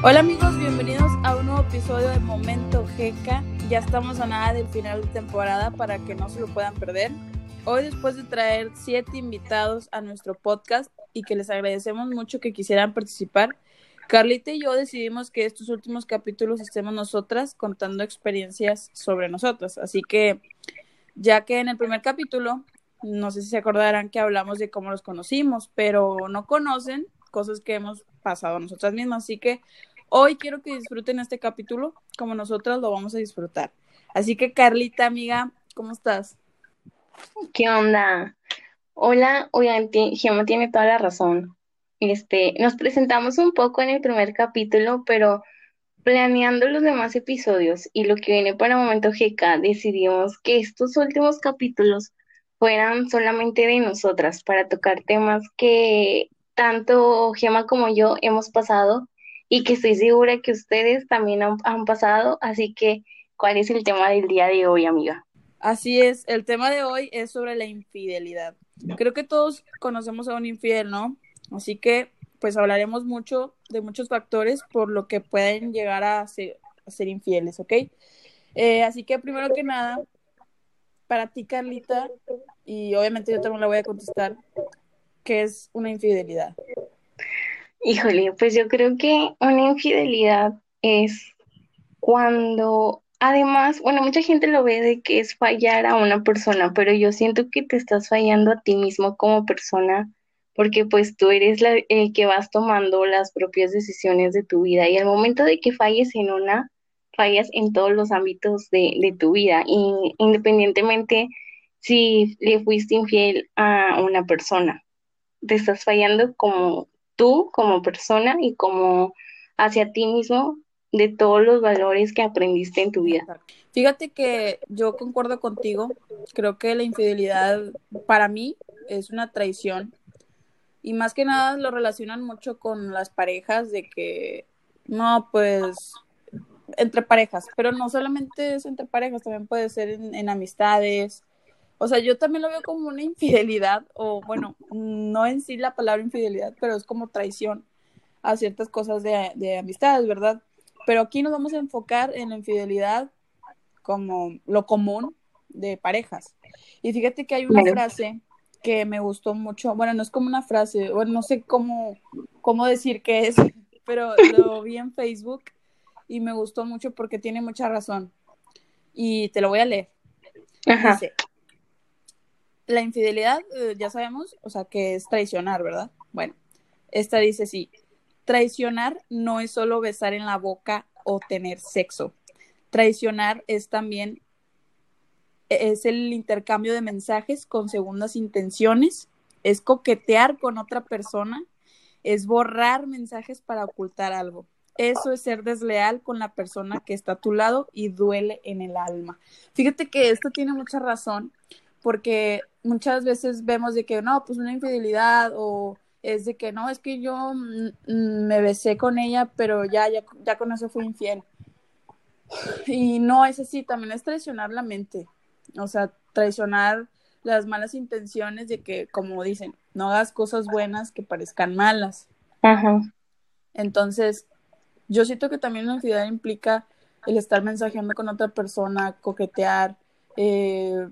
Hola amigos, bienvenidos a un nuevo episodio de Momento GK. Ya estamos a nada del final de temporada para que no se lo puedan perder. Hoy después de traer siete invitados a nuestro podcast y que les agradecemos mucho que quisieran participar, Carlita y yo decidimos que estos últimos capítulos estemos nosotras contando experiencias sobre nosotras. Así que, ya que en el primer capítulo, no sé si se acordarán que hablamos de cómo los conocimos, pero no conocen cosas que hemos pasado nosotras mismas. Así que hoy quiero que disfruten este capítulo como nosotras lo vamos a disfrutar. Así que Carlita, amiga, ¿cómo estás? ¿Qué onda? Hola, obviamente Gemma tiene toda la razón. Este, nos presentamos un poco en el primer capítulo, pero planeando los demás episodios y lo que viene para Momento GK, decidimos que estos últimos capítulos fueran solamente de nosotras para tocar temas que tanto Gemma como yo hemos pasado y que estoy segura que ustedes también han, pasado. Así que, ¿cuál es el tema del día de hoy, amiga? Así es, el tema de hoy es sobre la infidelidad. Creo que todos conocemos a un infiel, ¿no? Así que, pues hablaremos mucho de muchos factores por lo que pueden llegar a ser, infieles, ¿ok? Eh, así que, primero que nada, para ti, Carlita, y obviamente yo también la voy a contestar, ¿Qué es una infidelidad? Híjole, pues yo creo que una infidelidad es cuando, además, bueno, mucha gente lo ve de que es fallar a una persona, pero yo siento que te estás fallando a ti mismo como persona, porque pues tú eres la, el que vas tomando las propias decisiones de tu vida y al momento de que falles en una, fallas en todos los ámbitos de, de tu vida, y independientemente si le fuiste infiel a una persona te estás fallando como tú, como persona y como hacia ti mismo de todos los valores que aprendiste en tu vida. Fíjate que yo concuerdo contigo, creo que la infidelidad para mí es una traición y más que nada lo relacionan mucho con las parejas de que no, pues entre parejas, pero no solamente es entre parejas, también puede ser en, en amistades, o sea, yo también lo veo como una infidelidad, o bueno, no en sí la palabra infidelidad, pero es como traición a ciertas cosas de, de amistades, ¿verdad? Pero aquí nos vamos a enfocar en la infidelidad como lo común de parejas. Y fíjate que hay una frase que me gustó mucho, bueno, no es como una frase, bueno, no sé cómo, cómo decir qué es, pero lo vi en Facebook y me gustó mucho porque tiene mucha razón. Y te lo voy a leer. Ajá la infidelidad, eh, ya sabemos, o sea, que es traicionar, ¿verdad? Bueno, esta dice sí, traicionar no es solo besar en la boca o tener sexo. Traicionar es también e, es el intercambio de mensajes con segundas intenciones, es coquetear con otra persona, es borrar mensajes para ocultar algo. Eso es ser desleal con la persona que está a tu lado y duele en el alma. Fíjate que esto tiene mucha razón porque muchas veces vemos de que no, pues una infidelidad o es de que no, es que yo me besé con ella, pero ya, ya, ya con eso fui infiel. Y no es así, también es traicionar la mente, o sea, traicionar las malas intenciones de que, como dicen, no hagas cosas buenas que parezcan malas. Ajá. Entonces, yo siento que también una infidelidad implica el estar mensajeando con otra persona, coquetear, eh,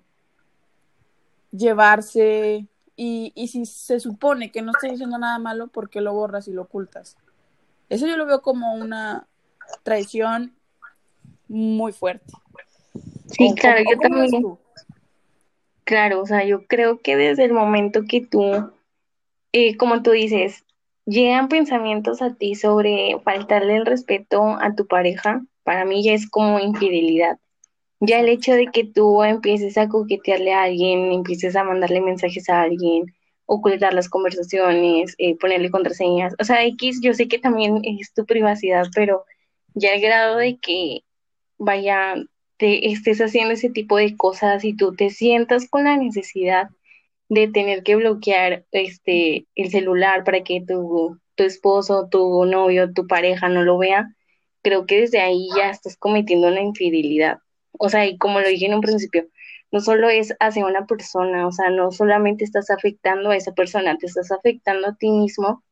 llevarse y, y si se supone que no estás haciendo nada malo, ¿por qué lo borras y lo ocultas? Eso yo lo veo como una traición muy fuerte. Sí, claro, yo también. Claro, o sea, yo creo que desde el momento que tú, eh, como tú dices, llegan pensamientos a ti sobre faltarle el respeto a tu pareja, para mí ya es como infidelidad. Ya el hecho de que tú empieces a coquetearle a alguien, empieces a mandarle mensajes a alguien, ocultar las conversaciones, eh, ponerle contraseñas, o sea, X, yo sé que también es tu privacidad, pero ya el grado de que vaya, te estés haciendo ese tipo de cosas y tú te sientas con la necesidad de tener que bloquear este el celular para que tu, tu esposo, tu novio, tu pareja no lo vea, creo que desde ahí ya estás cometiendo una infidelidad. O sea, y como lo dije en un principio, no solo es hacia una persona, o sea, no solamente estás afectando a esa persona, te estás afectando a ti mismo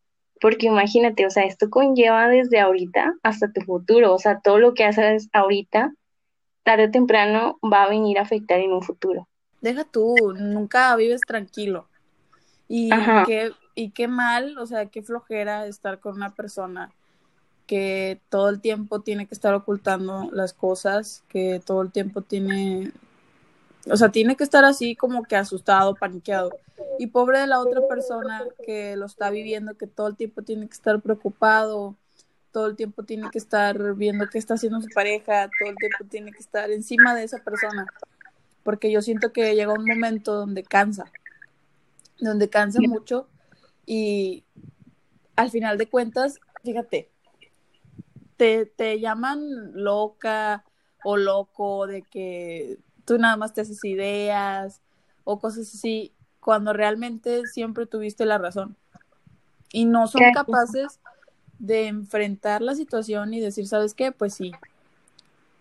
porque imagínate, o sea, esto conlleva desde ahorita hasta tu futuro, o sea, todo lo que haces ahorita, tarde o temprano va a venir a afectar en un futuro. Deja tú, nunca vives tranquilo. Y qué, y qué mal, o sea, qué flojera estar con una persona que todo el tiempo tiene que estar ocultando las cosas, que todo el tiempo tiene, o sea, tiene que estar así como que asustado, paniqueado. Y pobre de la otra persona que lo está viviendo, que todo el tiempo tiene que estar preocupado, todo el tiempo tiene que estar viendo qué está haciendo su pareja, todo el tiempo tiene que estar encima de esa persona. Porque yo siento que llega un momento donde cansa, donde cansa mucho y al final de cuentas, fíjate, te, te llaman loca o loco de que tú nada más te haces ideas o cosas así, cuando realmente siempre tuviste la razón. Y no son capaces de enfrentar la situación y decir, ¿sabes qué? Pues sí.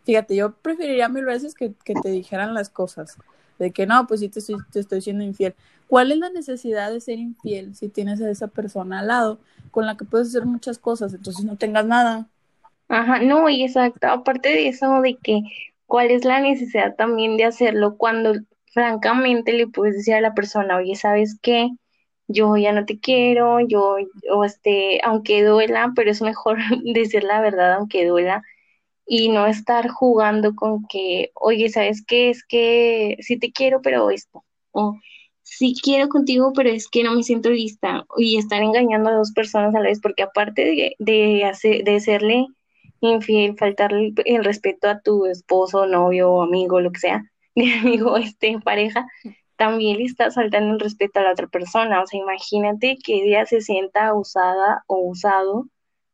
Fíjate, yo preferiría mil veces que, que te dijeran las cosas. De que no, pues sí te estoy, te estoy siendo infiel. ¿Cuál es la necesidad de ser infiel si tienes a esa persona al lado con la que puedes hacer muchas cosas? Entonces no tengas nada. Ajá, no, y exacto. Aparte de eso, de que cuál es la necesidad también de hacerlo cuando francamente le puedes decir a la persona, oye, ¿sabes qué? Yo ya no te quiero, yo, o este, aunque duela, pero es mejor decir la verdad aunque duela y no estar jugando con que, oye, ¿sabes qué? Es que sí te quiero, pero esto, o sí quiero contigo, pero es que no me siento lista, y estar engañando a dos personas a la vez, porque aparte de, de, hacer, de infiel, faltarle el respeto a tu esposo, novio, amigo, lo que sea, mi amigo, este, pareja, también le estás faltando el respeto a la otra persona. O sea, imagínate que ella se sienta usada o usado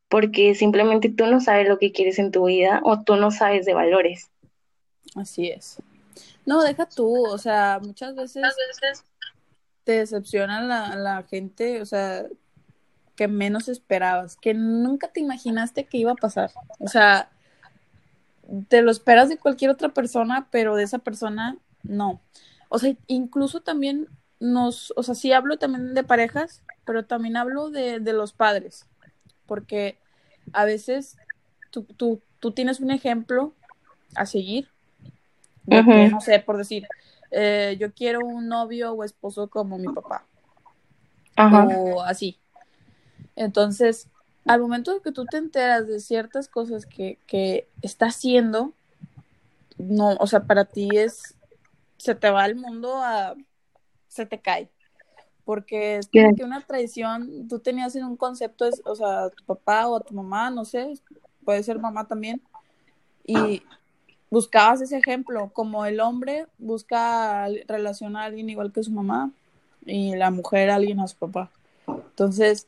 porque simplemente tú no sabes lo que quieres en tu vida o tú no sabes de valores. Así es. No, deja tú, o sea, muchas veces, te decepciona la, la gente, o sea, que menos esperabas, que nunca te imaginaste que iba a pasar. O sea, te lo esperas de cualquier otra persona, pero de esa persona no. O sea, incluso también nos, o sea, sí hablo también de parejas, pero también hablo de, de los padres, porque a veces tú, tú, tú tienes un ejemplo a seguir, no sé, por decir, eh, yo quiero un novio o esposo como mi papá, o así, entonces, al momento de que tú te enteras de ciertas cosas que, que está haciendo, no, o sea, para ti es, se te va el mundo a, se te cae. Porque es que una traición, tú tenías en un concepto, o sea, a tu papá o a tu mamá, no sé, puede ser mamá también, y buscabas ese ejemplo, como el hombre busca relacionar a alguien igual que su mamá y la mujer a alguien a su papá. Entonces,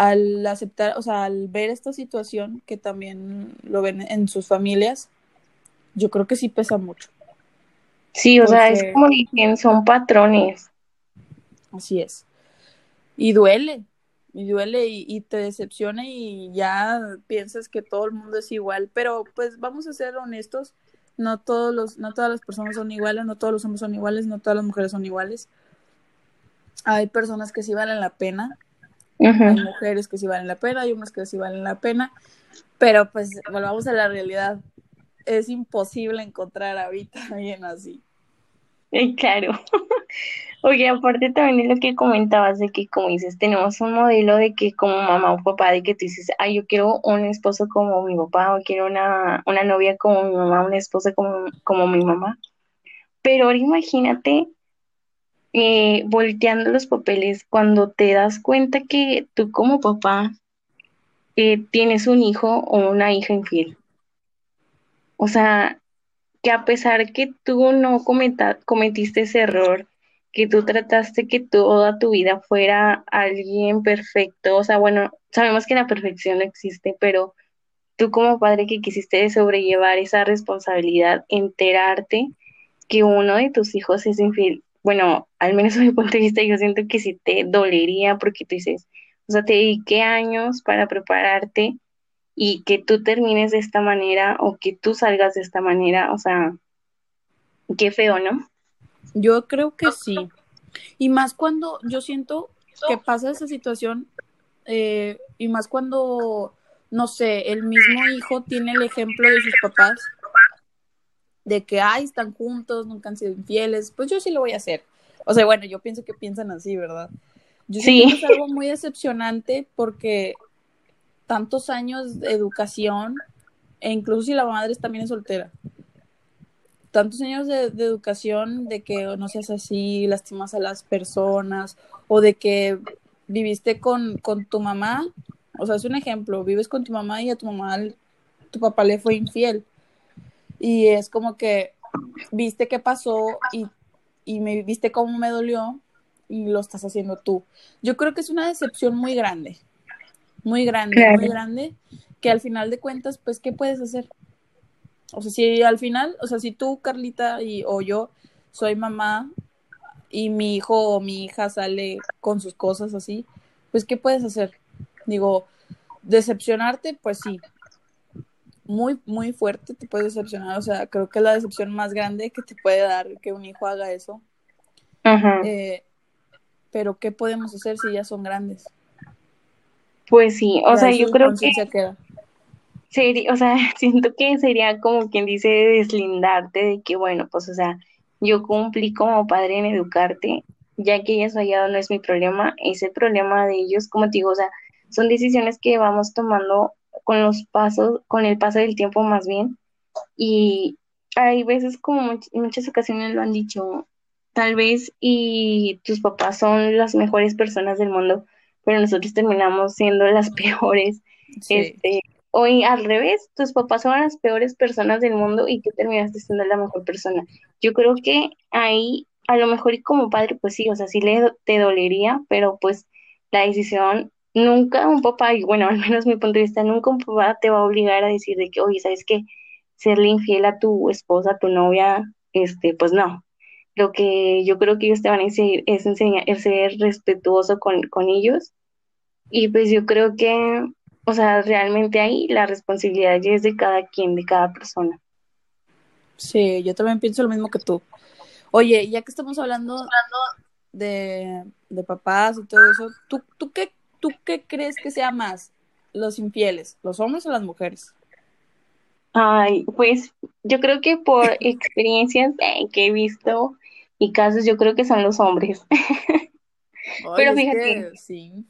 al aceptar, o sea, al ver esta situación, que también lo ven en sus familias, yo creo que sí pesa mucho. Sí, o sea, es como dicen, son patrones. Así es. Y duele, y duele y, te decepciona y ya piensas que todo el mundo es igual, pero pues vamos a ser honestos, no todos los, no todas las personas son iguales, no todos los hombres son iguales, no todas las mujeres son iguales. Hay personas que sí valen la pena, hay mujeres que sí valen la pena, hay hombres que sí valen la pena, pero pues volvamos a la realidad. Es imposible encontrar ahorita a alguien así. Claro. Oye, aparte también de lo que comentabas, de que como dices, tenemos un modelo de que como mamá o papá, de que tú dices, ay, yo quiero un esposo como mi papá, o quiero una, una novia como mi mamá, una esposa como, como mi mamá. Pero ahora imagínate eh, volteando los papeles, cuando te das cuenta que tú como papá eh, tienes un hijo o una hija infiel. O sea, que a pesar que tú no cometiste ese error, que tú trataste que toda tu vida fuera alguien perfecto, o sea, bueno, sabemos que la perfección no existe, pero tú como padre que quisiste sobrellevar esa responsabilidad, enterarte que uno de tus hijos es infiel, bueno, al menos desde mi punto de vista, yo siento que sí te dolería porque tú dices, o sea, te dediqué años para prepararte y que tú termines de esta manera o que tú salgas de esta manera, o sea, qué feo, ¿no? Yo creo que sí. Y más cuando yo siento que pasa esa situación eh, y más cuando, no sé, el mismo hijo tiene el ejemplo de sus papás, de que, ay, están juntos, nunca han sido infieles, pues yo sí lo voy a hacer. O sea, bueno, yo pienso que piensan así, ¿verdad? Yo sí. que es algo muy decepcionante porque tantos años de educación, e incluso si la madre también es soltera, tantos años de, educación de que no seas así, lastimas a las personas, o de que viviste con, con tu mamá, o sea, es un ejemplo, vives con tu mamá y a tu mamá, tu papá le fue infiel. Y es como que viste qué pasó y, y me viste cómo me dolió y lo estás haciendo tú. Yo creo que es una decepción muy grande, muy grande, muy grande, que al final de cuentas, pues, ¿qué puedes hacer? O sea, si al final, o sea, si tú, Carlita, y, o yo soy mamá y mi hijo o mi hija sale con sus cosas así, pues, ¿qué puedes hacer? Digo, decepcionarte, pues sí. Muy, muy fuerte te puedes decepcionar. O sea, creo que es la decepción más grande que te puede dar que un hijo haga eso. Ajá. Eh, pero ¿qué podemos hacer si ya son grandes? Pues sí, o sea, yo creo que sería, o sea, siento que sería como quien dice deslindarte de que bueno, pues o sea, yo cumplí como padre en educarte, ya que hayas fallado no es mi problema, es el problema de ellos, como te digo, o sea, son decisiones que vamos tomando con los pasos, con el paso del tiempo más bien, y hay veces como en muchas ocasiones lo han dicho, tal vez y tus papás son las mejores personas del mundo, pero nosotros terminamos siendo las peores. Este, o al revés, tus papás son las peores personas del mundo y tú terminaste siendo la mejor persona. Yo creo que ahí, a lo mejor y como padre, pues sí, o sea, sí le, te dolería, pero pues la decisión, nunca un papá, y bueno, al menos mi punto de vista, nunca un papá te va a obligar a decir de que, oye, ¿sabes qué? Serle infiel a tu esposa, a tu novia, este, pues no, lo que yo creo que ellos te van a decir es enseñar, es ser respetuoso con, con ellos. Y pues yo creo que, o sea, realmente ahí la responsabilidad es de cada quien, de cada persona. Sí, yo también pienso lo mismo que tú. Oye, ya que estamos hablando de, de papás y todo eso, ¿tú, tú, qué, ¿tú qué crees que sea más? ¿Los infieles, los hombres o las mujeres? Ay, pues yo creo que por experiencias eh, que he visto y casos, yo creo que son los hombres. Pero fíjate, sí.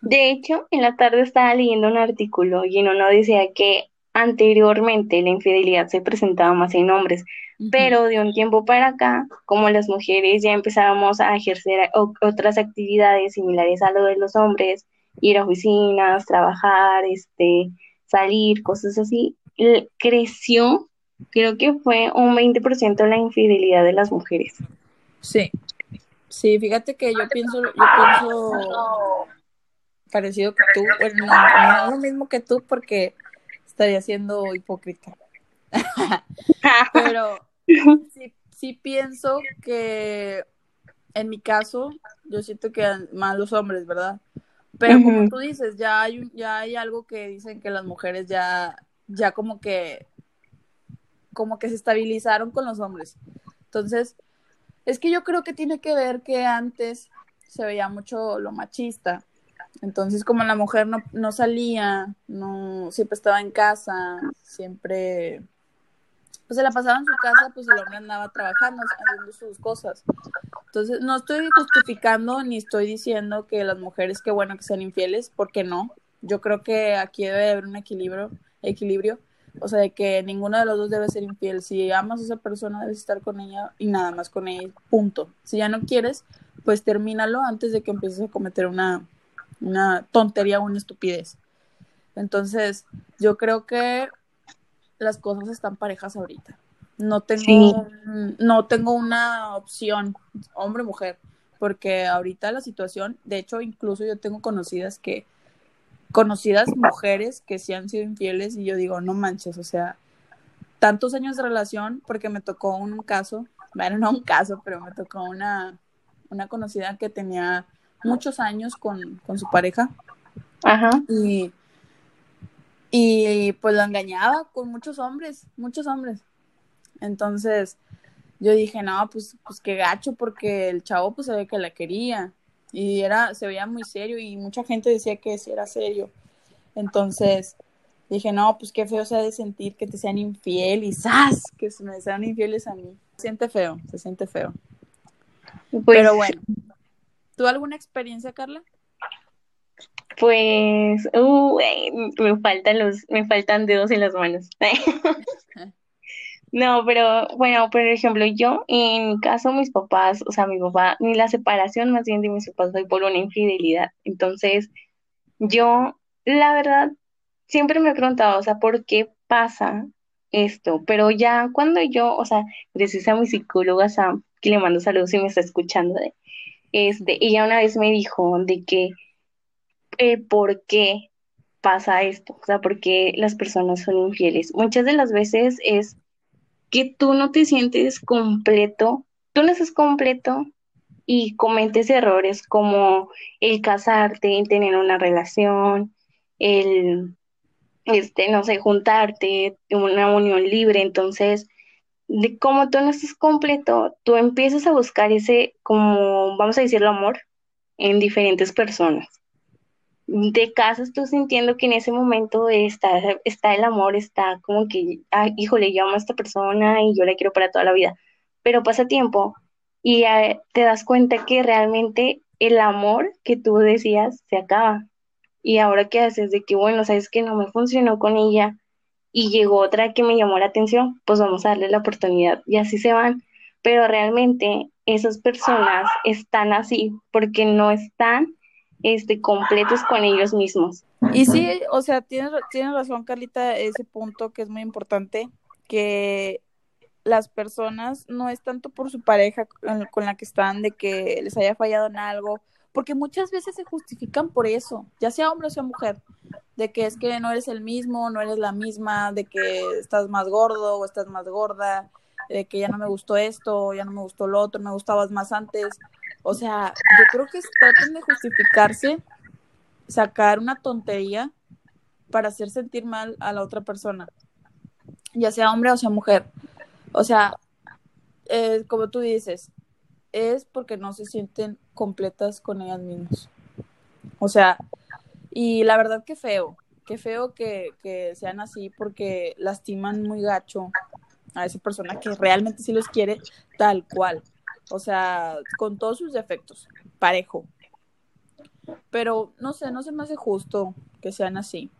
de hecho, en la tarde estaba leyendo un artículo y en uno decía que anteriormente la infidelidad se presentaba más en hombres, pero de un tiempo para acá, como las mujeres ya empezábamos a ejercer otras actividades similares a lo de los hombres, ir a oficinas, trabajar, este, salir, cosas así, creció, creo que fue un 20% la infidelidad de las mujeres. Sí, sí, fíjate que yo pienso, yo pienso parecido que tú, bueno, no, lo mismo que tú porque estaría siendo hipócrita. Pero sí, sí pienso que en mi caso, yo siento que más los hombres, ¿verdad? Pero como tú dices, ya hay, ya hay algo que dicen que las mujeres ya ya como que, como que se estabilizaron con los hombres. Entonces, es que yo creo que tiene que ver que antes se veía mucho lo machista. Entonces, como la mujer no, no salía, no siempre estaba en casa, siempre pues se la pasaba en su casa, pues el hombre andaba trabajando, haciendo sus cosas. Entonces, no estoy justificando ni estoy diciendo que las mujeres, qué bueno que sean infieles, porque no. Yo creo que aquí debe haber un equilibrio equilibrio, o sea, de que ninguno de los dos debe ser infiel. Si amas a esa persona, debes estar con ella y nada más con ella, punto. Si ya no quieres, pues termínalo antes de que empieces a cometer una, una tontería o una estupidez. Entonces, yo creo que las cosas están parejas ahorita. No tengo, no tengo una opción, hombre mujer, porque ahorita la situación, de hecho, incluso yo tengo conocidas que conocidas mujeres que sí han sido infieles y yo digo, no manches, o sea, tantos años de relación porque me tocó un caso, bueno, no un caso, pero me tocó una, una conocida que tenía muchos años con, con su pareja. Ajá. Y, y pues lo engañaba con muchos hombres, muchos hombres. Entonces yo dije, no, pues, pues qué gacho, porque el chavo pues se ve que la quería. Y era, se veía muy serio y mucha gente decía que sí era serio. Entonces dije, no, pues qué feo se ha de sentir que te sean infiel y ¡zas! Que se me sean infieles a mí. Se siente feo, se siente feo. Pues Pero bueno, ¿tú alguna experiencia, Carla? Pues, uh, me faltan los, me faltan dedos en las manos. No, pero bueno, por ejemplo, yo, en mi caso, mis papás, o sea, mi papá, ni la separación más bien de mis papás fue por una infidelidad. Entonces, yo, la verdad, siempre me he preguntado, o sea, ¿por qué pasa esto? Pero ya cuando yo, o sea, gracias a mi psicóloga Sam, que le mando saludos y me está escuchando, este, ella una vez me dijo de que, eh, ¿por qué pasa esto? O sea, ¿por qué las personas son infieles? Muchas de las veces es que tú no te sientes completo, tú no estás completo y cometes errores como el casarte, el tener una relación, el, este, no sé, juntarte, una unión libre. Entonces, de como tú no estás completo, tú empiezas a buscar ese, como, vamos a decirlo, amor en diferentes personas de casas tú sintiendo que en ese momento está, está el amor, está como que, ay, híjole, yo amo a esta persona y yo la quiero para toda la vida. Pero pasa tiempo y eh, te das cuenta que realmente el amor que tú decías se acaba. Y ahora qué haces de que, bueno, sabes que no me funcionó con ella y llegó otra que me llamó la atención, pues vamos a darle la oportunidad y así se van. Pero realmente esas personas están así porque no están este, completos con ellos mismos. Y sí, o sea, tienes, tienes razón, Carlita, ese punto que es muy importante, que las personas no es tanto por su pareja con la que están, de que les haya fallado en algo, porque muchas veces se justifican por eso, ya sea hombre o sea mujer, de que es que no eres el mismo, no eres la misma, de que estás más gordo o estás más gorda, de que ya no me gustó esto, ya no me gustó lo otro, me gustabas más antes. O sea, yo creo que tratan de justificarse, sacar una tontería para hacer sentir mal a la otra persona, ya sea hombre o sea mujer. O sea, eh, como tú dices, es porque no se sienten completas con ellas mismas. O sea, y la verdad que feo, que feo que, que sean así porque lastiman muy gacho a esa persona que realmente sí los quiere tal cual. O sea, con todos sus defectos, parejo. Pero no sé, no se me hace justo que sean así.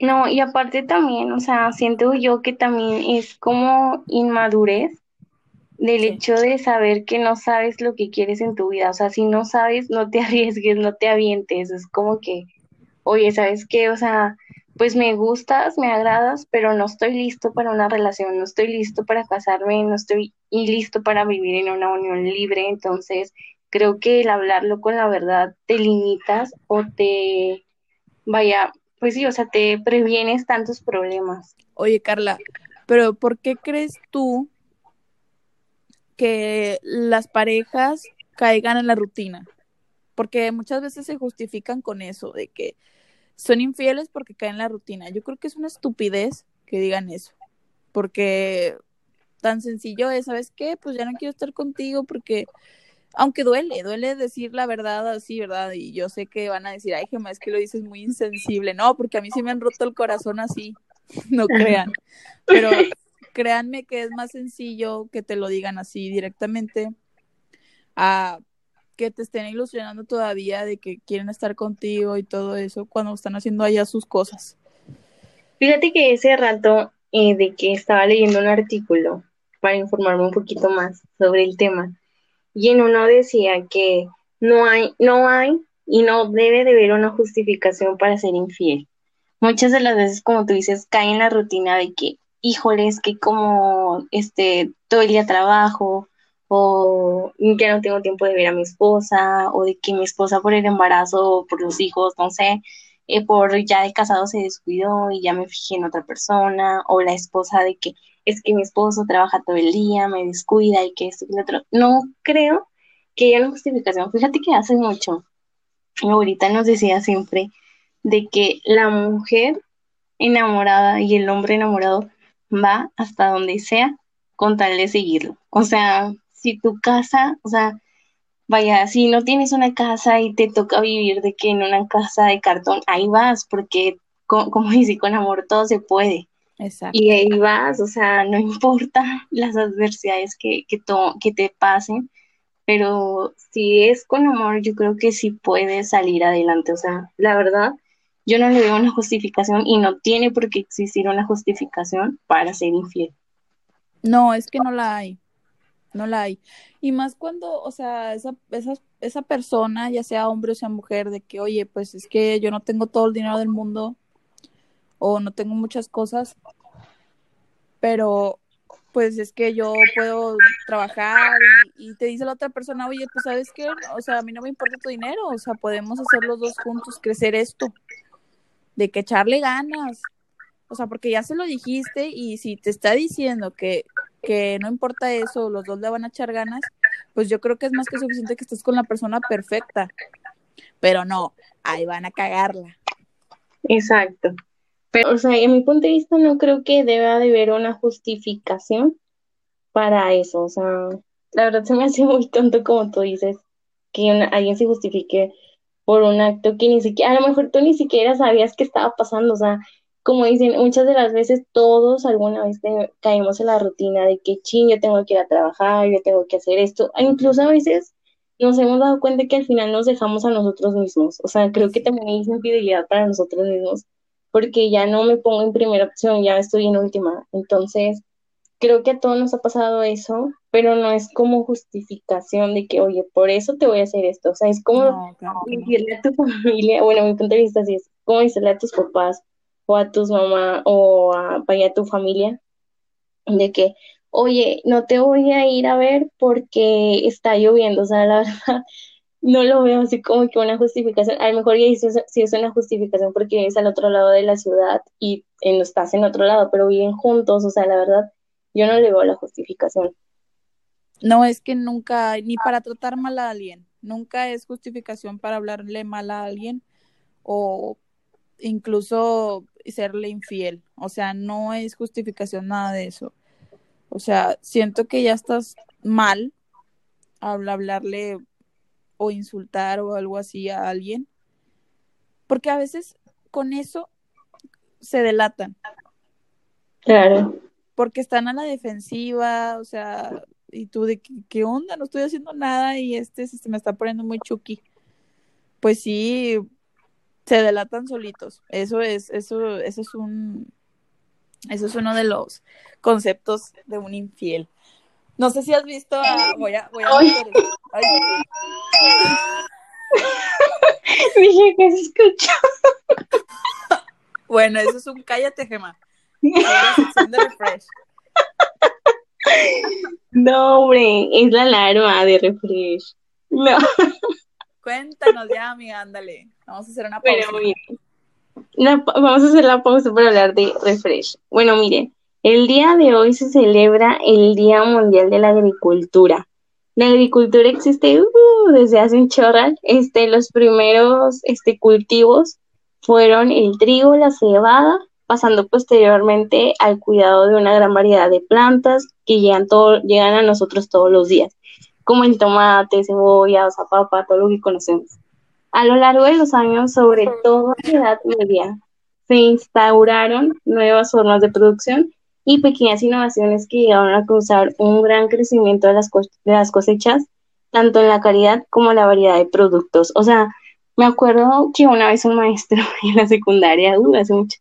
No, y aparte también, o sea, siento yo que también es como inmadurez del hecho de saber que no sabes lo que quieres en tu vida. O sea, si no sabes, no te arriesgues, no te avientes. Es como que, oye, ¿sabes qué? O sea, pues me gustas, me agradas, pero no estoy listo para una relación, no estoy listo para casarme, no estoy listo para vivir en una unión libre, entonces creo que el hablarlo con la verdad te limitas o te vaya, pues sí, o sea, te previenes tantos problemas. Oye, Carla, pero ¿por qué crees tú que las parejas caigan en la rutina? Porque muchas veces se justifican con eso, de que son infieles porque caen en la rutina. Yo creo que es una estupidez que digan eso, porque tan sencillo es, ¿sabes qué? Pues ya no quiero estar contigo porque, aunque duele, duele decir la verdad así, ¿verdad? Y yo sé que van a decir, ay, Gemma, es que lo dices muy insensible. No, porque a mí sí me han roto el corazón así, no crean. Pero créanme que es más sencillo que te lo digan así directamente a que te estén ilusionando todavía de que quieren estar contigo y todo eso cuando están haciendo allá sus cosas. Fíjate que ese rato eh, de que estaba leyendo un artículo para informarme un poquito más sobre el tema y en uno decía que no hay, no hay y no debe de haber una justificación para ser infiel. Muchas de las veces, como tú dices, cae en la rutina de que, híjole, es que como este todo el día trabajo, o ya no tengo tiempo de ver a mi esposa, o de que mi esposa por el embarazo, o por los hijos, no sé, eh, por ya de casado se descuidó y ya me fijé en otra persona, o la esposa de que es que mi esposo trabaja todo el día, me descuida y que esto y lo otro. No creo que haya una justificación. Fíjate que hace mucho, mi nos decía siempre de que la mujer enamorada y el hombre enamorado va hasta donde sea con tal de seguirlo. O sea, si tu casa, o sea, vaya, si no tienes una casa y te toca vivir de que en una casa de cartón, ahí vas, porque como dice, con amor todo se puede. Exacto. Y ahí vas, o sea, no importa las adversidades que, que, que te pasen, pero si es con amor, yo creo que sí puedes salir adelante. O sea, la verdad, yo no le veo una justificación y no tiene por qué existir una justificación para ser infiel. No, es que no la hay. No la hay. Y más cuando, o sea, esa, esa, esa persona, ya sea hombre o sea mujer, de que, oye, pues es que yo no tengo todo el dinero del mundo o no tengo muchas cosas, pero pues es que yo puedo trabajar y, te dice la otra persona, oye, pues sabes qué, o sea, a mí no me importa tu dinero, o sea, podemos hacer los dos juntos, crecer esto, de que echarle ganas, o sea, porque ya se lo dijiste y si te está diciendo que, que no importa eso, los dos le van a echar ganas, pues yo creo que es más que suficiente que estés con la persona perfecta, pero no, ahí van a cagarla. Exacto. Pero, o sea, en mi punto de vista no creo que deba de haber una justificación para eso. O sea, la verdad se me hace muy tonto como tú dices, que alguien se justifique por un acto que ni siquiera, a lo mejor tú ni siquiera sabías que estaba pasando. O sea, como dicen, muchas de las veces todos alguna vez caemos en la rutina de que, ching, yo tengo que ir a trabajar, yo tengo que hacer esto. E incluso a veces nos hemos dado cuenta que al final nos dejamos a nosotros mismos. O sea, creo que también hay infidelidad para nosotros mismos porque ya no me pongo en primera opción, ya estoy en última. Entonces, creo que a todos nos ha pasado eso, pero no es como justificación de que, oye, por eso te voy a hacer esto. O sea, es como decirle a tu familia, bueno, mi punto de vista sí es como decirle a tus papás a tus mamás o a, vaya tu familia de que, oye, no te voy a ir a ver porque está lloviendo. O sea, la verdad, no lo veo así como que una justificación. A lo mejor ya sí es una justificación porque es al otro lado de la ciudad y en, estás en otro lado, pero viven juntos, o sea, la verdad, yo no le veo la justificación. No, es que nunca, ni para tratar mal a alguien, nunca es justificación para hablarle mal a alguien o incluso serle infiel. O sea, no es justificación nada de eso. O sea, siento que ya estás mal al hablarle o insultar o algo así a alguien. Porque a veces con eso se delatan. Claro. Porque están a la defensiva, o sea, y tú de qué, onda, no estoy haciendo nada y este se me está poniendo muy chucky. Pues sí, se delatan solitos. Eso es, eso, eso es un, eso es uno de los conceptos de un infiel. No sé si has visto a. Voy a. Voy a Dije que se escuchó. bueno, eso es un cállate, refresh. No, hombre, es la alarma de refresh. No. Cuéntanos ya, amiga, ándale. Vamos a hacer una pausa. Bueno, vamos a hacer la pausa para hablar de refresh. Bueno, miren, el día de hoy se celebra el Día Mundial de la Agricultura. La agricultura existe uh, desde hace un chorral. Este, los primeros este, cultivos fueron el trigo, la cebada, pasando posteriormente al cuidado de una gran variedad de plantas que llegan, todo, llegan a nosotros todos los días, como el tomate, cebolla, zapapa, todo lo que conocemos. A lo largo de los años, sobre todo en la Edad Media, se instauraron nuevas formas de producción y pequeñas innovaciones que llegaron a causar un gran crecimiento de las, de las cosechas, tanto en la calidad como en la variedad de productos. O sea, me acuerdo que una vez un maestro en la secundaria, uh, hace mucho,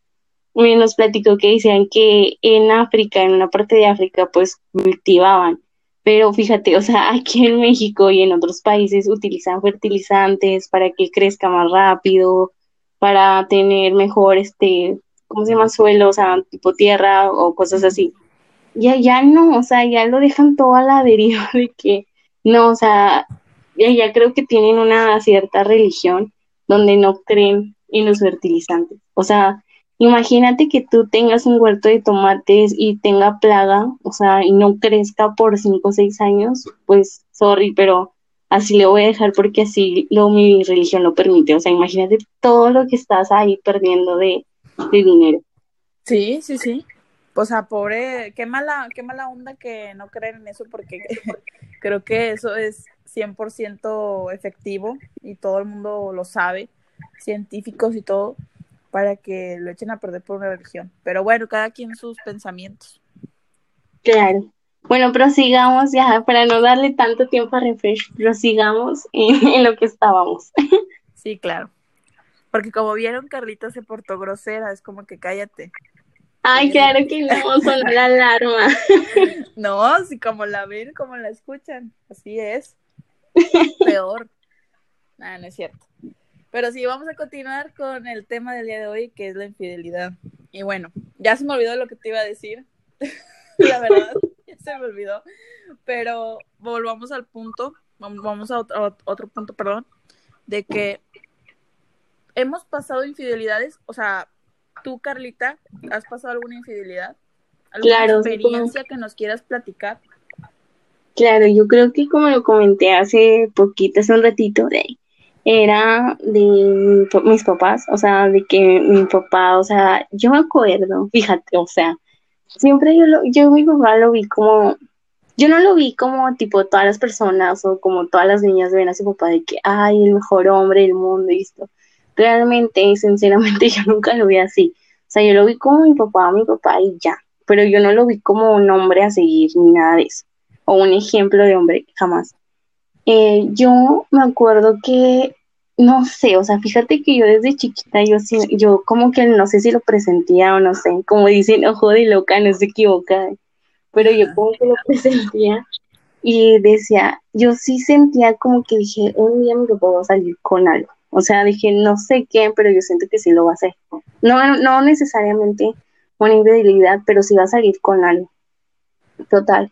nos platicó que decían que en África, en una parte de África, pues cultivaban. Pero fíjate, o sea, aquí en México y en otros países utilizan fertilizantes para que crezca más rápido, para tener mejor este ¿cómo se llama? Suelo, o sea, tipo tierra o cosas así. Ya, ya no, o sea, ya lo dejan todo a la deriva de que, no, o sea, ya, ya creo que tienen una cierta religión donde no creen en los fertilizantes. O sea, imagínate que tú tengas un huerto de tomates y tenga plaga, o sea, y no crezca por cinco o seis años, pues, sorry, pero así le voy a dejar porque así lo, mi religión lo permite. O sea, imagínate todo lo que estás ahí perdiendo de, de dinero. Sí, sí, sí. o sea, pobre, qué mala, qué mala onda que no creen en eso porque creo que eso es 100% efectivo y todo el mundo lo sabe, científicos y todo, para que lo echen a perder por una religión. Pero bueno, cada quien sus pensamientos. Claro. Bueno, prosigamos ya, para no darle tanto tiempo a refresh, prosigamos en, en lo que estábamos. Sí, claro. Porque como vieron, Carlita se portó grosera, es como que cállate. Ay, claro que no, sonó la alarma. No, si como la ven, como la escuchan, así es. Peor. Nada, no es cierto. Pero sí, vamos a continuar con el tema del día de hoy, que es la infidelidad. Y bueno, ya se me olvidó lo que te iba a decir. la verdad, ya se me olvidó. Pero volvamos al punto, vamos a otro, otro punto, perdón, de que hemos pasado infidelidades, o sea, tú, Carlita, ¿has pasado alguna infidelidad? ¿Alguna Claro, experiencia que nos quieras platicar? Claro, yo creo que como lo comenté hace poquito, hace un ratito, de, era de mis papás, o sea, de que mi papá, o sea, yo me acuerdo, fíjate, o sea, siempre yo lo, yo mi papá lo vi como, yo no lo vi como tipo todas las personas o como todas las niñas ven a su papá de que, ay, el mejor hombre del mundo y esto. Realmente, sinceramente, yo nunca lo vi así. O sea, yo lo vi como mi papá, mi papá y ya, pero yo no lo vi como un hombre a seguir ni nada de eso o un ejemplo de hombre, jamás. Eh, yo me acuerdo que, no sé, o sea, fíjate que yo desde chiquita, yo yo como que no sé si lo presentía o no sé, como dicen, ojo de loca, no se equivoca, pero yo como que lo presentía y decía, yo sí sentía como que dije, un día mi papá va a salir con algo. O sea, dije, no sé qué, pero yo siento que sí lo va a hacer. No, no necesariamente una infidelidad, pero sí va a salir con algo. Total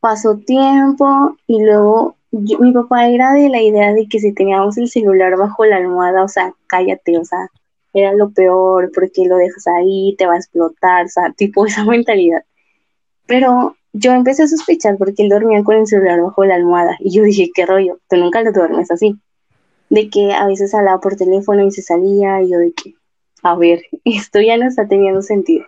pasó tiempo y luego yo- mi papá era de la idea de que si teníamos el celular bajo la almohada, o sea, cállate, o sea, era lo peor, porque lo dejas ahí, te va a explotar, o sea, tipo esa mentalidad. Pero yo empecé a sospechar porque él dormía con el celular bajo la almohada y yo dije, ¿qué rollo? Tú nunca lo duermes así. De que a veces hablaba por teléfono y se salía y yo de que, a ver, esto ya no está teniendo sentido.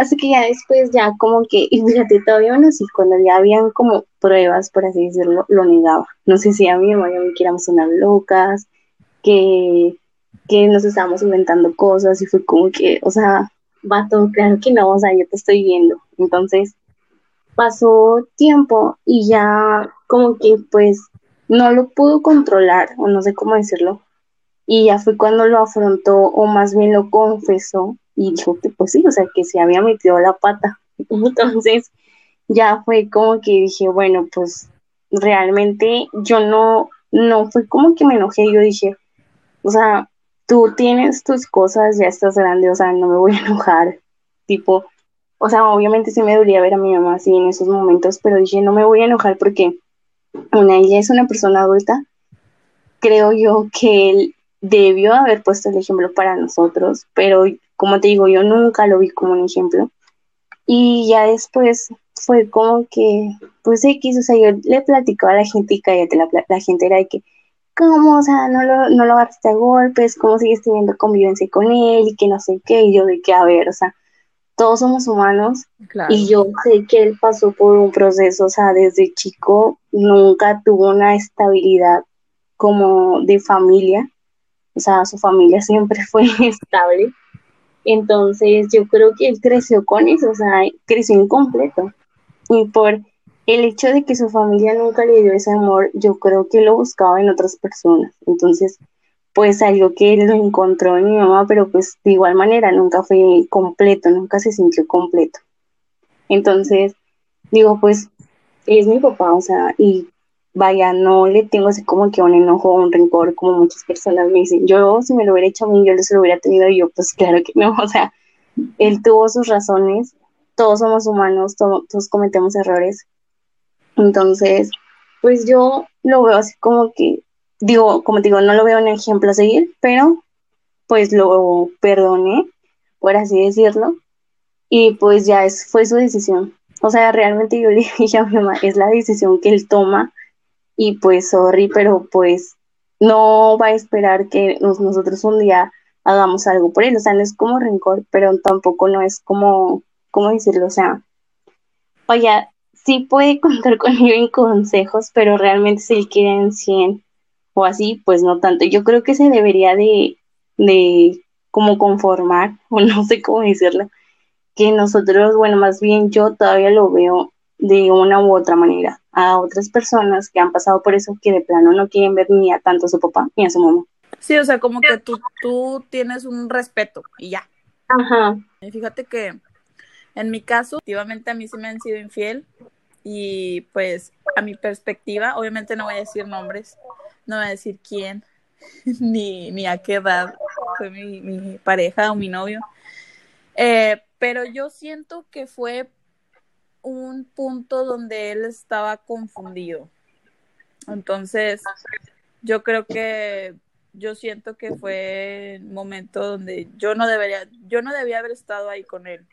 Así que ya después, ya como que, y fíjate, todavía aún así, cuando ya habían como pruebas, por así decirlo, lo negaba. No sé si a mí o a mí que éramos unas locas, que, que nos estábamos inventando cosas y fue como que, o sea, vato, claro que no, o sea, yo te estoy viendo. Entonces, pasó tiempo y ya como que pues no lo pudo controlar, o no sé cómo decirlo, y ya fue cuando lo afrontó, o más bien lo confesó, y dijo que pues sí, o sea, que se había metido la pata. Entonces, ya fue como que dije, bueno, pues realmente yo no, no fue como que me enojé, yo dije, o sea, tú tienes tus cosas, ya estás grande, o sea, no me voy a enojar, tipo, o sea, obviamente sí me dolía ver a mi mamá así en esos momentos, pero dije, no me voy a enojar porque una, ella es una persona adulta, creo yo que él debió haber puesto el ejemplo para nosotros, pero como te digo, yo nunca lo vi como un ejemplo. Y ya después fue como que, pues X, o sea, yo le platicaba a la gente y cállate, la, la gente era de que, ¿cómo? O sea, no lo, no lo agarraste a golpes, ¿cómo sigues teniendo convivencia con él? Y que no sé qué, y yo de que, a ver, o sea, todos somos humanos Claro. y yo sé que él pasó por un proceso, o sea, desde chico nunca tuvo una estabilidad como de familia, o sea, su familia siempre fue estable. Entonces yo creo que él creció con eso, o sea, creció incompleto. Y por el hecho de que su familia nunca le dio ese amor, yo creo que lo buscaba en otras personas. Entonces, pues algo que él lo encontró en mi mamá, pero pues de igual manera nunca fue completo, nunca se sintió completo. Entonces, digo, pues es mi papá, o sea, y vaya, no le tengo así como que un enojo o un rencor, como muchas personas me dicen. Yo, si me lo hubiera hecho a mí, yo se lo hubiera tenido y yo, pues claro que no, o sea, él tuvo sus razones, todos somos humanos, to- todos cometemos errores. Entonces, pues yo lo veo así como que, digo, como te digo, no lo veo un ejemplo a seguir, pero pues lo perdoné, por así decirlo, y pues ya es, fue su decisión. O sea, realmente yo le dije a mi mamá, es la decisión que él toma y pues sorry, pero pues no va a esperar que nos- nosotros un día hagamos algo por él. O sea, no es como rencor, pero tampoco no es como ¿cómo decirlo? O sea, vaya, sí puede contar conmigo en consejos, pero realmente si él quiere en 100 o así, pues no tanto. Yo creo que se debería de, de como conformar, o no sé cómo decirlo, que nosotros, bueno, más bien yo todavía lo veo de una u otra manera a otras personas que han pasado por eso que de plano no quieren ver ni a tanto a su papá ni a su mamá. Sí, o sea, como que tú, tú tienes un respeto y ya. Ajá. Y fíjate que en mi caso, efectivamente a mí sí me han sido infiel y pues a mi perspectiva, obviamente no voy a decir nombres, no voy a decir quién, ni, ni a qué edad fue mi, mi pareja o mi novio, eh, pero yo siento que fue un punto donde él estaba confundido. Entonces, yo creo que yo siento que fue el momento donde yo no debería, yo no debía haber estado ahí con él.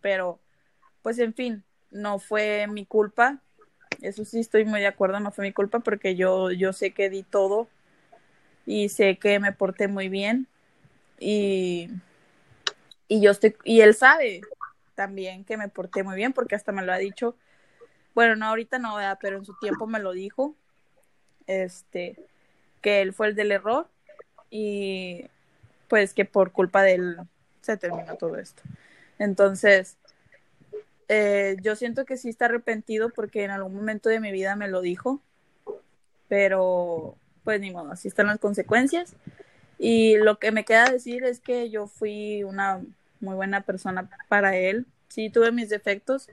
Pero, pues en fin, no fue mi culpa. Eso sí estoy muy de acuerdo, no fue mi culpa porque yo, yo sé que di todo y sé que me porté muy bien y, y yo estoy, y él sabe también que me porté muy bien porque hasta me lo ha dicho. Bueno, no ahorita no, pero en su tiempo me lo dijo. Este, que él fue el del error y pues que por culpa de él se terminó todo esto. Entonces, eh, yo siento que sí está arrepentido porque en algún momento de mi vida me lo dijo, pero pues ni modo, así están las consecuencias. Y lo que me queda decir es que yo fui una muy buena persona para él. Sí, tuve mis defectos.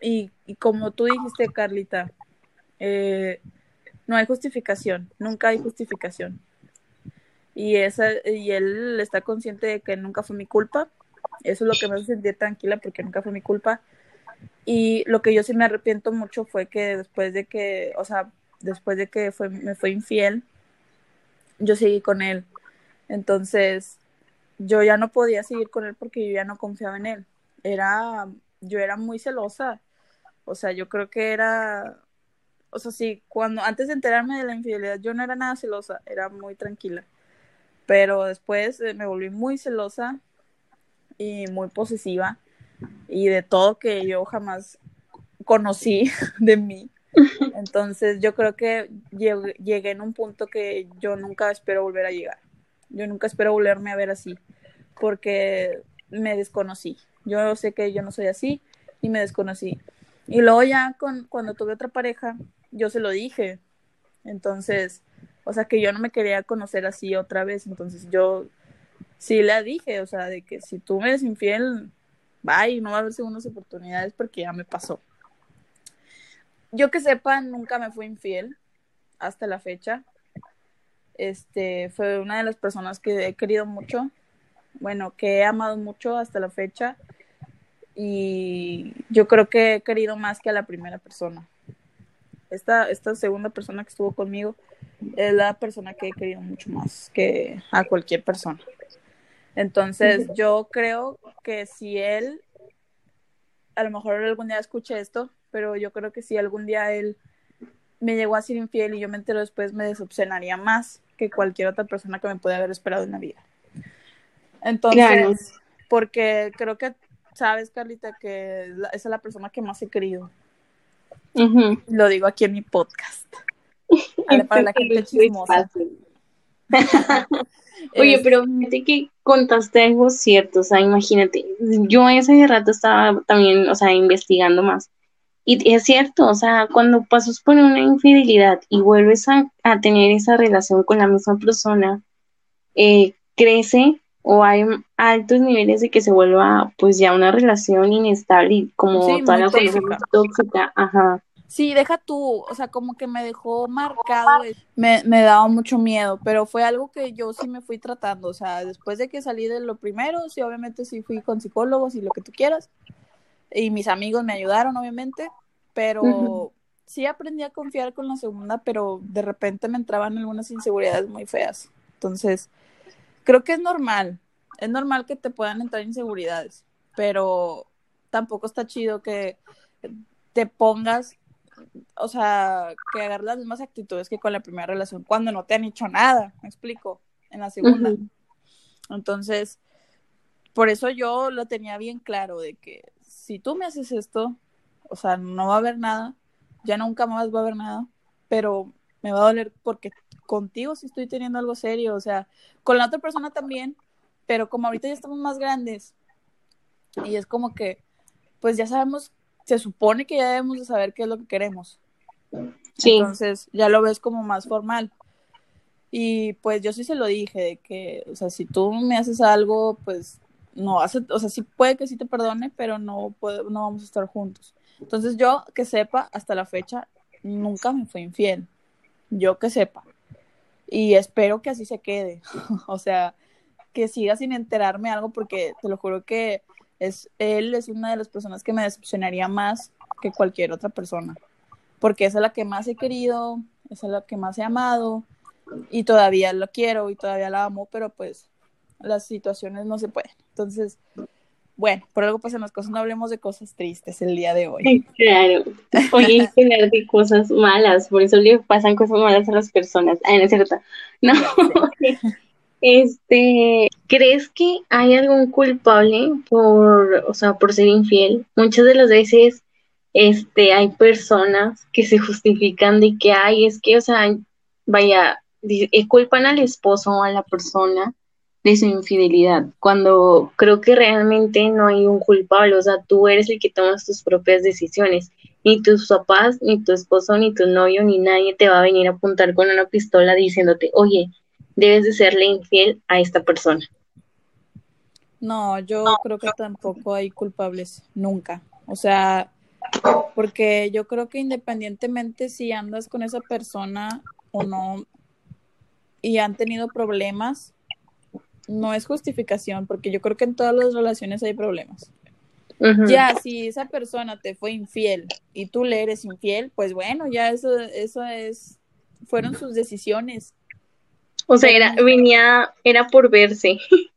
Y, como tú dijiste, Carlita, eh, no hay justificación, nunca hay justificación. Y, esa, y él está consciente de que nunca fue mi culpa. Eso es lo que me hace sentir tranquila porque nunca fue mi culpa. Y lo que yo sí me arrepiento mucho fue que después de que, o sea, después de que fue, me fue infiel, yo seguí con él. Entonces, yo ya no podía seguir con él porque yo ya no confiaba en él. Era, yo era muy celosa. O sea, yo creo que era, o sea, sí, cuando, antes de enterarme de la infidelidad, yo no era nada celosa, era muy tranquila. Pero después eh, me volví muy celosa y muy posesiva y de todo que yo jamás conocí de mí. Entonces yo creo que llegué en un punto que yo nunca espero volver a llegar. Yo nunca espero volverme a ver así, porque me desconocí. Yo sé que yo no soy así y me desconocí. Y luego ya con, cuando tuve otra pareja, yo se lo dije. Entonces, o sea que yo no me quería conocer así otra vez. Entonces yo sí le dije, o sea, de que si tú me eres infiel, bye, no va a haber segundas oportunidades porque ya me pasó. Yo que sepa, nunca me fui infiel hasta la fecha. Este fue una de las personas que he querido mucho, bueno, que he amado mucho hasta la fecha. Y yo creo que he querido más que a la primera persona. Esta, esta segunda persona que estuvo conmigo es la persona que he querido mucho más que a cualquier persona. Entonces, yo creo que si él, a lo mejor algún día escuche esto, pero yo creo que si algún día él me llegó a ser infiel y yo me entero después, me desobsesionaría más que cualquier otra persona que me puede haber esperado en la vida. Entonces, porque creo que sabes, Carlita, que esa es la persona que más he querido. Lo digo aquí en mi podcast. para la gente chismosa. Oye, pero fíjate que contaste algo cierto, o sea, imagínate, yo ese rato estaba también, o sea, investigando más y es cierto, o sea, cuando pasas por una infidelidad y vuelves a, tener esa relación con la misma persona, eh, crece o hay altos niveles de que se vuelva pues ya una relación inestable y como toda la tóxica. tóxica, ajá. Sí, deja tú, o sea, como que me dejó marcado, me, me daba mucho miedo, pero fue algo que yo sí me fui tratando, o sea, después de que salí de lo primero, sí, obviamente sí fui con psicólogos y lo que tú quieras, y mis amigos me ayudaron, obviamente, pero sí aprendí a confiar con la segunda, pero de repente me entraban algunas inseguridades muy feas. Entonces, creo que es normal, es normal que te puedan entrar inseguridades, pero tampoco está chido que te pongas, o sea, que agarres las mismas actitudes que con la primera relación cuando no te han hecho nada, me explico, en la segunda. Entonces, por eso yo lo tenía bien claro de que si tú me haces esto, o sea, no va a haber nada, ya nunca más va a haber nada, pero me va a doler porque contigo sí estoy teniendo algo serio, o sea, con la otra persona también, pero como ahorita ya estamos más grandes y es como que, pues ya sabemos, se supone que ya debemos de saber qué es lo que queremos. Sí. Entonces ya lo ves como más formal. Y pues yo sí se lo dije, de que, o sea, si tú me haces algo, pues no hace, o sea, sí puede que sí te perdone, pero no, puede, no vamos a estar juntos. Entonces yo que sepa, hasta la fecha, nunca me fue infiel. Yo que sepa. Y espero que así se quede. o sea, que siga sin enterarme algo porque te lo juro que es él es una de las personas que me decepcionaría más que cualquier otra persona. Porque esa es la que más he querido, esa es la que más he amado y todavía lo quiero y todavía la amo, pero pues las situaciones no se pueden. Entonces, bueno, por algo pasan las cosas, no hablemos de cosas tristes el día de hoy. Claro, hoy hay que hablar de cosas malas, por eso le pasan cosas malas a las personas. Ah, no es cierto. No, este, ¿crees que hay algún culpable por, o sea, por ser infiel? Muchas de las veces, este, hay personas que se justifican de que, hay, es que, o sea, vaya, eh, culpan al esposo o a la persona de su infidelidad, cuando creo que realmente no hay un culpable, o sea, tú eres el que tomas tus propias decisiones, ni tus papás, ni tu esposo, ni tu novio, ni nadie te va a venir a apuntar con una pistola diciéndote, oye, debes de serle infiel a esta persona. No, yo creo que tampoco hay culpables, nunca. O sea, porque yo creo que independientemente si andas con esa persona o no y han tenido problemas, no es justificación, porque yo creo que en todas las relaciones hay problemas. Ya, si esa persona te fue infiel y tú le eres infiel, pues bueno, ya eso, eso es, fueron sus decisiones. O sea, era, venía, era por verse.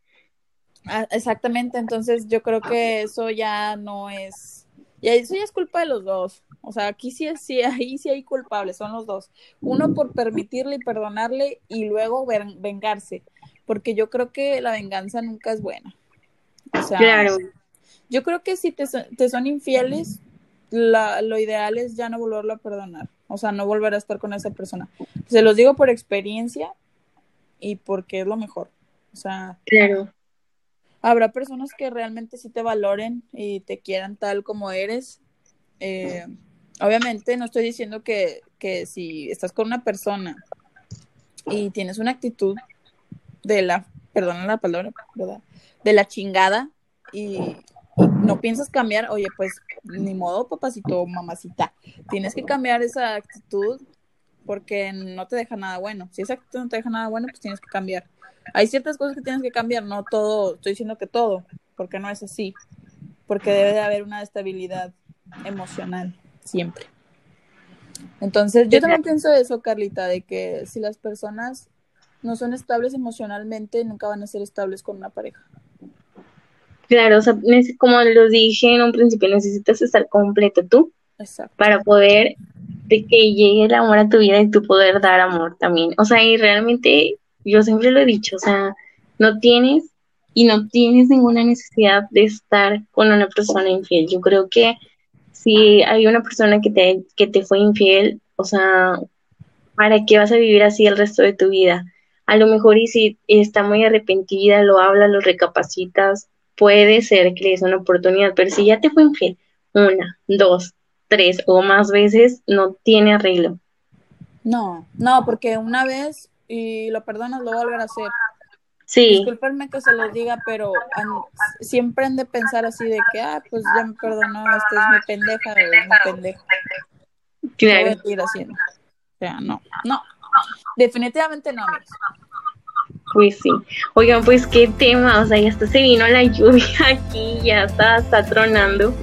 Ah, exactamente, entonces yo creo que eso ya no es, ya eso ya es culpa de los dos. O sea, aquí sí, sí, ahí sí hay culpables, son los dos. Uno por permitirle y perdonarle y luego vengarse porque yo creo que la venganza nunca es buena. O sea, claro. yo creo que si te, te son infieles, la, lo ideal es ya no volverlo a perdonar, o sea, no volver a estar con esa persona. Se los digo por experiencia y porque es lo mejor. O sea, claro. habrá personas que realmente sí te valoren y te quieran tal como eres. Eh, obviamente no estoy diciendo que, que si estás con una persona y tienes una actitud de la, perdona la palabra, ¿verdad? De la chingada y, no piensas cambiar, oye, pues ni modo, papacito o mamacita, tienes que cambiar esa actitud porque no te deja nada bueno. Si esa actitud no te deja nada bueno, pues tienes que cambiar. Hay ciertas cosas que tienes que cambiar, no todo, estoy diciendo que todo, porque no es así, porque debe de haber una estabilidad emocional siempre. Entonces, yo también pienso eso, Carlita, de que si las personas no son estables emocionalmente, nunca van a ser estables con una pareja. Claro, o sea, como lo dije en un principio, necesitas estar completo tú para poder de que llegue el amor a tu vida y tú poder dar amor también. O sea, y realmente yo siempre lo he dicho, o sea, no tienes y no tienes ninguna necesidad de estar con una persona infiel. Yo creo que si hay una persona que te, que te fue infiel, o sea, ¿para qué vas a vivir así el resto de tu vida? A lo mejor y si está muy arrepentida, lo habla, lo recapacitas, puede ser que le des una oportunidad, pero si ya te fue infiel una, dos, tres o más veces, no tiene arreglo. No, no, porque una vez y lo perdonas, lo volver a hacer. Sí. Disculpenme que se los diga, pero siempre han de pensar así de que, ah, pues ya me perdonó, este es mi pendeja, es mi pendeja. Claro. Voy a ir haciendo. O sea, no, no, Definitivamente no, amigos. Pues sí. Oigan, pues qué tema, o sea, ya hasta se vino la lluvia aquí, ya está, está tronando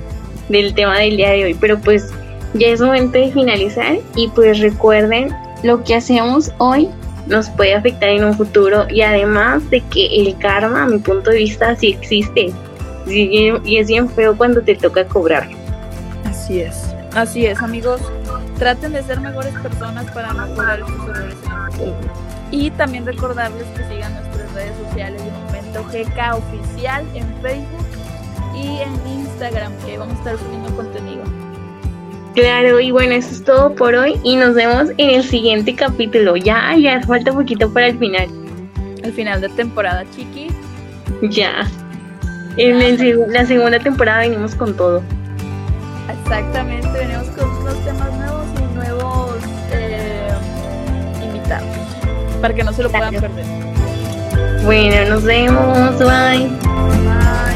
del tema del día de hoy, pero pues ya es momento de finalizar y pues recuerden, lo que hacemos hoy nos puede afectar en un futuro y además de que el karma, a mi punto de vista, sí existe y es bien feo cuando te toca cobrar. Así es, así es amigos traten de ser mejores personas para mejorar sus errores en el futuro. Y también recordarles que sigan nuestras redes sociales de momento GK oficial en Facebook y en Instagram, que vamos a estar subiendo contenido. Claro, y bueno, eso es todo por hoy y nos vemos en el siguiente capítulo. Ya, ya falta poquito para el final. El final de temporada, chiqui. Ya. En la segunda temporada venimos con todo. Exactamente, venimos con unos temas para que no se lo puedan perder. Bueno, nos vemos. Bye. Bye.